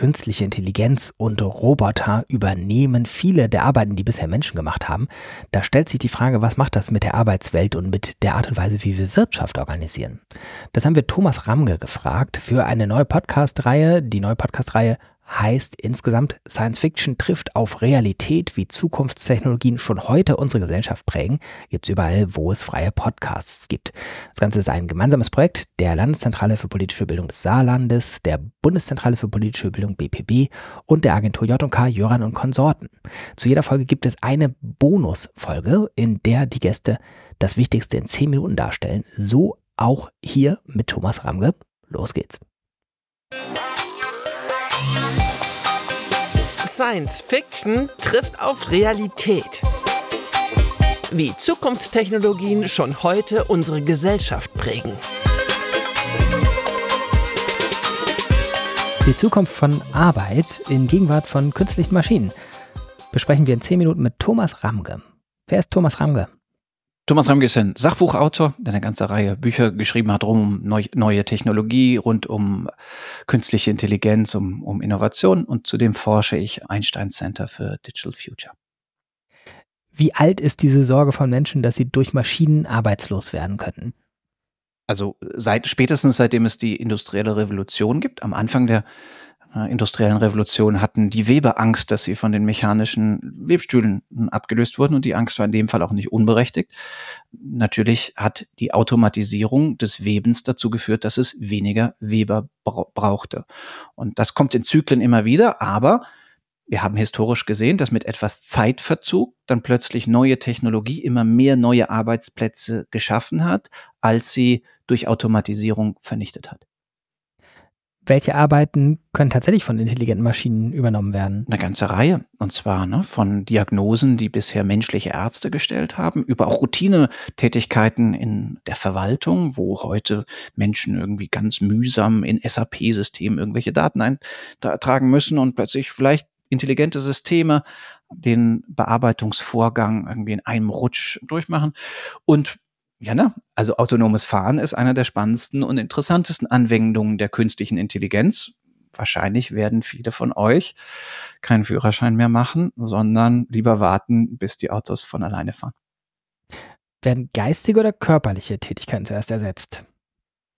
Künstliche Intelligenz und Roboter übernehmen viele der Arbeiten, die bisher Menschen gemacht haben. Da stellt sich die Frage, was macht das mit der Arbeitswelt und mit der Art und Weise, wie wir Wirtschaft organisieren? Das haben wir Thomas Ramge gefragt für eine neue Podcast-Reihe. Die neue Podcast-Reihe heißt insgesamt Science Fiction trifft auf Realität, wie Zukunftstechnologien schon heute unsere Gesellschaft prägen, gibt es überall, wo es freie Podcasts gibt. Das Ganze ist ein gemeinsames Projekt der Landeszentrale für politische Bildung des Saarlandes, der Bundeszentrale für politische Bildung BPB und der Agentur J&K Jöran und Konsorten. Zu jeder Folge gibt es eine Bonusfolge, in der die Gäste das Wichtigste in zehn Minuten darstellen. So auch hier mit Thomas Ramge. Los geht's. Science Fiction trifft auf Realität. Wie Zukunftstechnologien schon heute unsere Gesellschaft prägen. Die Zukunft von Arbeit in Gegenwart von künstlichen Maschinen besprechen wir in 10 Minuten mit Thomas Ramge. Wer ist Thomas Ramge? Thomas Ramge ist ein Sachbuchautor, der eine ganze Reihe Bücher geschrieben hat rund um neu, neue Technologie, rund um künstliche Intelligenz, um, um Innovation und zudem forsche ich Einstein Center für Digital Future. Wie alt ist diese Sorge von Menschen, dass sie durch Maschinen arbeitslos werden könnten? Also seit spätestens seitdem es die industrielle Revolution gibt, am Anfang der industriellen Revolution hatten die Weber Angst, dass sie von den mechanischen Webstühlen abgelöst wurden und die Angst war in dem Fall auch nicht unberechtigt. Natürlich hat die Automatisierung des Webens dazu geführt, dass es weniger Weber brauchte. Und das kommt in Zyklen immer wieder, aber wir haben historisch gesehen, dass mit etwas Zeitverzug dann plötzlich neue Technologie immer mehr neue Arbeitsplätze geschaffen hat, als sie durch Automatisierung vernichtet hat welche Arbeiten können tatsächlich von intelligenten Maschinen übernommen werden? Eine ganze Reihe. Und zwar ne, von Diagnosen, die bisher menschliche Ärzte gestellt haben, über auch Routinetätigkeiten in der Verwaltung, wo heute Menschen irgendwie ganz mühsam in SAP-Systemen irgendwelche Daten eintragen müssen und plötzlich vielleicht intelligente Systeme den Bearbeitungsvorgang irgendwie in einem Rutsch durchmachen. Und ja, ne? Also autonomes Fahren ist einer der spannendsten und interessantesten Anwendungen der künstlichen Intelligenz. Wahrscheinlich werden viele von euch keinen Führerschein mehr machen, sondern lieber warten, bis die Autos von alleine fahren. Werden geistige oder körperliche Tätigkeiten zuerst ersetzt?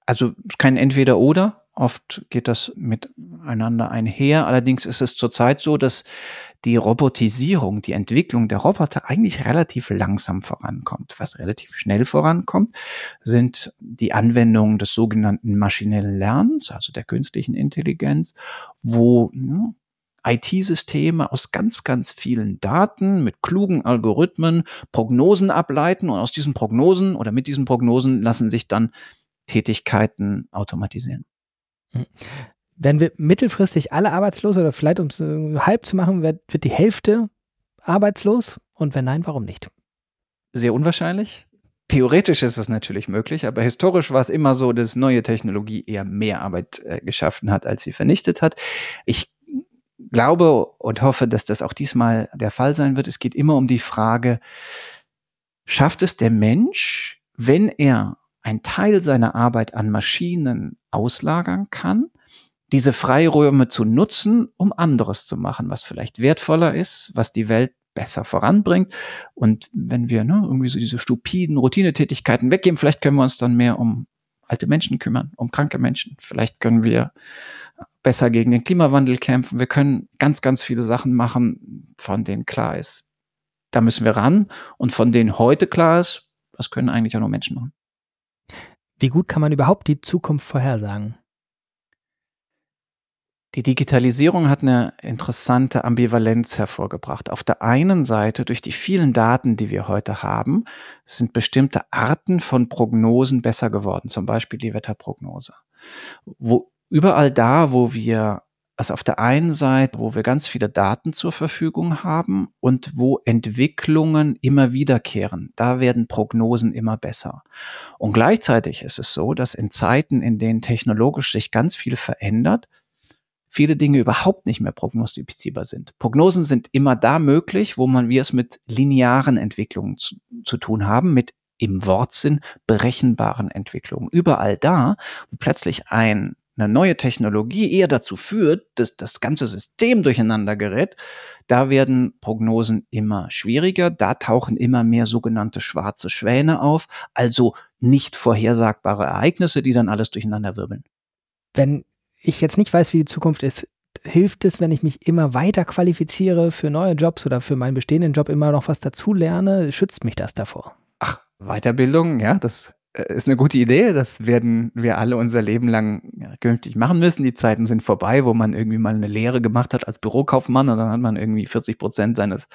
Also kein Entweder-Oder. Oft geht das miteinander einher. Allerdings ist es zurzeit so, dass die Robotisierung, die Entwicklung der Roboter eigentlich relativ langsam vorankommt. Was relativ schnell vorankommt, sind die Anwendungen des sogenannten maschinellen Lernens, also der künstlichen Intelligenz, wo ja, IT-Systeme aus ganz, ganz vielen Daten mit klugen Algorithmen Prognosen ableiten und aus diesen Prognosen oder mit diesen Prognosen lassen sich dann Tätigkeiten automatisieren. Hm. Werden wir mittelfristig alle arbeitslos oder vielleicht um es halb zu machen, wird, wird die Hälfte arbeitslos? Und wenn nein, warum nicht? Sehr unwahrscheinlich. Theoretisch ist es natürlich möglich, aber historisch war es immer so, dass neue Technologie eher mehr Arbeit äh, geschaffen hat, als sie vernichtet hat. Ich glaube und hoffe, dass das auch diesmal der Fall sein wird. Es geht immer um die Frage, schafft es der Mensch, wenn er ein Teil seiner Arbeit an Maschinen auslagern kann, diese Freiräume zu nutzen, um anderes zu machen, was vielleicht wertvoller ist, was die Welt besser voranbringt. Und wenn wir ne, irgendwie so diese stupiden Routinetätigkeiten weggeben, vielleicht können wir uns dann mehr um alte Menschen kümmern, um kranke Menschen. Vielleicht können wir besser gegen den Klimawandel kämpfen. Wir können ganz, ganz viele Sachen machen, von denen klar ist, da müssen wir ran. Und von denen heute klar ist, das können eigentlich auch nur Menschen machen. Wie gut kann man überhaupt die Zukunft vorhersagen? Die Digitalisierung hat eine interessante Ambivalenz hervorgebracht. Auf der einen Seite, durch die vielen Daten, die wir heute haben, sind bestimmte Arten von Prognosen besser geworden, zum Beispiel die Wetterprognose. Wo überall da, wo wir also auf der einen Seite, wo wir ganz viele Daten zur Verfügung haben und wo Entwicklungen immer wiederkehren, da werden Prognosen immer besser. Und gleichzeitig ist es so, dass in Zeiten, in denen technologisch sich ganz viel verändert, viele Dinge überhaupt nicht mehr prognostizierbar sind. Prognosen sind immer da möglich, wo man wir es mit linearen Entwicklungen zu, zu tun haben, mit im Wortsinn berechenbaren Entwicklungen. Überall da, wo plötzlich ein eine neue Technologie eher dazu führt, dass das ganze System durcheinander gerät, da werden Prognosen immer schwieriger, da tauchen immer mehr sogenannte schwarze Schwäne auf, also nicht vorhersagbare Ereignisse, die dann alles durcheinander wirbeln. Wenn ich jetzt nicht weiß, wie die Zukunft ist, hilft es, wenn ich mich immer weiter qualifiziere für neue Jobs oder für meinen bestehenden Job immer noch was dazu lerne? Schützt mich das davor? Ach, Weiterbildung, ja, das ist eine gute Idee. Das werden wir alle unser Leben lang künftig machen müssen. Die Zeiten sind vorbei, wo man irgendwie mal eine Lehre gemacht hat als Bürokaufmann und dann hat man irgendwie 40 Prozent seines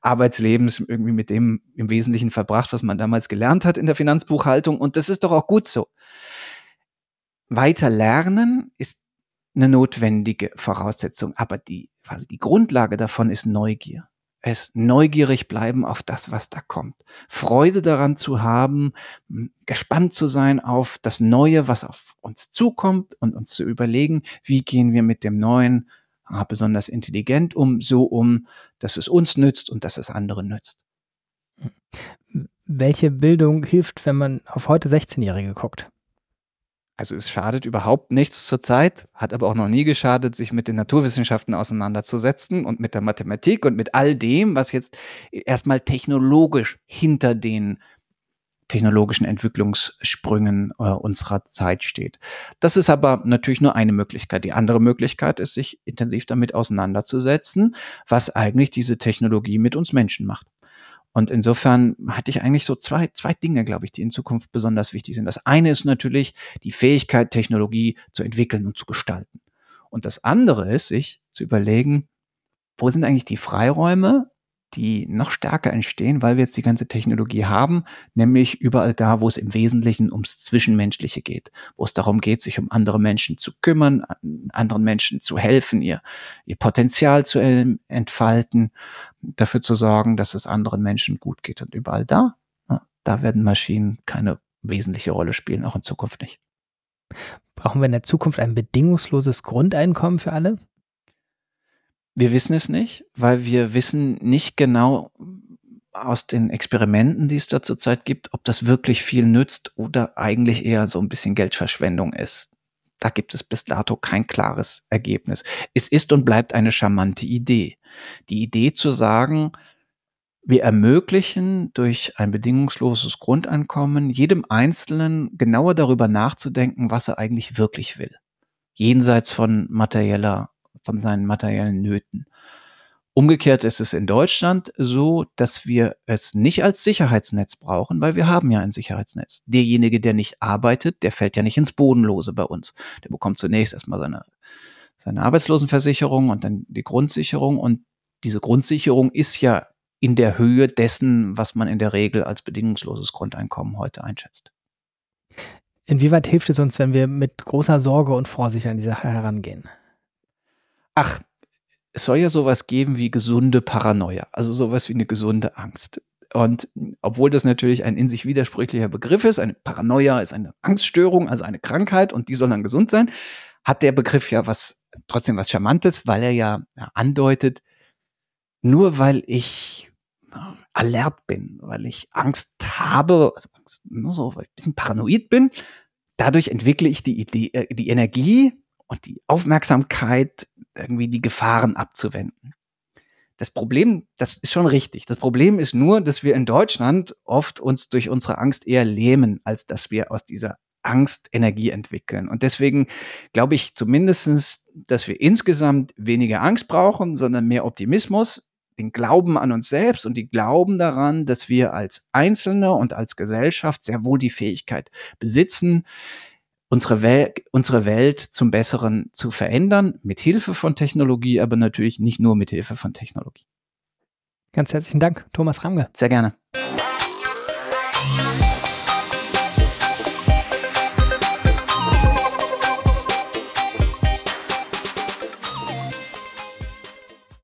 Arbeitslebens irgendwie mit dem im Wesentlichen verbracht, was man damals gelernt hat in der Finanzbuchhaltung. Und das ist doch auch gut so. Weiter lernen ist eine notwendige Voraussetzung, aber die, quasi die Grundlage davon ist Neugier es neugierig bleiben auf das, was da kommt. Freude daran zu haben, gespannt zu sein auf das Neue, was auf uns zukommt und uns zu überlegen, wie gehen wir mit dem Neuen ah, besonders intelligent um, so um, dass es uns nützt und dass es anderen nützt. Welche Bildung hilft, wenn man auf heute 16-Jährige guckt? Also es schadet überhaupt nichts zurzeit, hat aber auch noch nie geschadet, sich mit den Naturwissenschaften auseinanderzusetzen und mit der Mathematik und mit all dem, was jetzt erstmal technologisch hinter den technologischen Entwicklungssprüngen äh, unserer Zeit steht. Das ist aber natürlich nur eine Möglichkeit. Die andere Möglichkeit ist, sich intensiv damit auseinanderzusetzen, was eigentlich diese Technologie mit uns Menschen macht. Und insofern hatte ich eigentlich so zwei, zwei Dinge, glaube ich, die in Zukunft besonders wichtig sind. Das eine ist natürlich die Fähigkeit, Technologie zu entwickeln und zu gestalten. Und das andere ist, sich zu überlegen, wo sind eigentlich die Freiräume, die noch stärker entstehen, weil wir jetzt die ganze Technologie haben, nämlich überall da, wo es im Wesentlichen ums Zwischenmenschliche geht, wo es darum geht, sich um andere Menschen zu kümmern, anderen Menschen zu helfen, ihr, ihr Potenzial zu entfalten, dafür zu sorgen, dass es anderen Menschen gut geht. Und überall da, da werden Maschinen keine wesentliche Rolle spielen, auch in Zukunft nicht. Brauchen wir in der Zukunft ein bedingungsloses Grundeinkommen für alle? Wir wissen es nicht, weil wir wissen nicht genau aus den Experimenten, die es da zurzeit gibt, ob das wirklich viel nützt oder eigentlich eher so ein bisschen Geldverschwendung ist. Da gibt es bis dato kein klares Ergebnis. Es ist und bleibt eine charmante Idee. Die Idee zu sagen, wir ermöglichen durch ein bedingungsloses Grundeinkommen jedem Einzelnen genauer darüber nachzudenken, was er eigentlich wirklich will. Jenseits von materieller von seinen materiellen Nöten. Umgekehrt ist es in Deutschland so, dass wir es nicht als Sicherheitsnetz brauchen, weil wir haben ja ein Sicherheitsnetz. Derjenige, der nicht arbeitet, der fällt ja nicht ins Bodenlose bei uns. Der bekommt zunächst erstmal seine, seine Arbeitslosenversicherung und dann die Grundsicherung. Und diese Grundsicherung ist ja in der Höhe dessen, was man in der Regel als bedingungsloses Grundeinkommen heute einschätzt. Inwieweit hilft es uns, wenn wir mit großer Sorge und Vorsicht an die Sache herangehen? Ach, es soll ja sowas geben wie gesunde Paranoia, also sowas wie eine gesunde Angst. Und obwohl das natürlich ein in sich widersprüchlicher Begriff ist, eine Paranoia ist eine Angststörung, also eine Krankheit und die soll dann gesund sein, hat der Begriff ja was, trotzdem was Charmantes, weil er ja, andeutet, nur weil ich alert bin, weil ich Angst habe, also Angst, nur so, weil ich ein bisschen paranoid bin, dadurch entwickle ich die Idee, äh, die Energie und die Aufmerksamkeit, irgendwie die Gefahren abzuwenden. Das Problem, das ist schon richtig. Das Problem ist nur, dass wir in Deutschland oft uns durch unsere Angst eher lähmen, als dass wir aus dieser Angst Energie entwickeln. Und deswegen glaube ich zumindestens, dass wir insgesamt weniger Angst brauchen, sondern mehr Optimismus, den Glauben an uns selbst und die Glauben daran, dass wir als Einzelne und als Gesellschaft sehr wohl die Fähigkeit besitzen, unsere, Wel unsere Welt zum Besseren zu verändern, mit Hilfe von Technologie, aber natürlich nicht nur mit Hilfe von Technologie. Ganz herzlichen Dank, Thomas Ramge. Sehr gerne.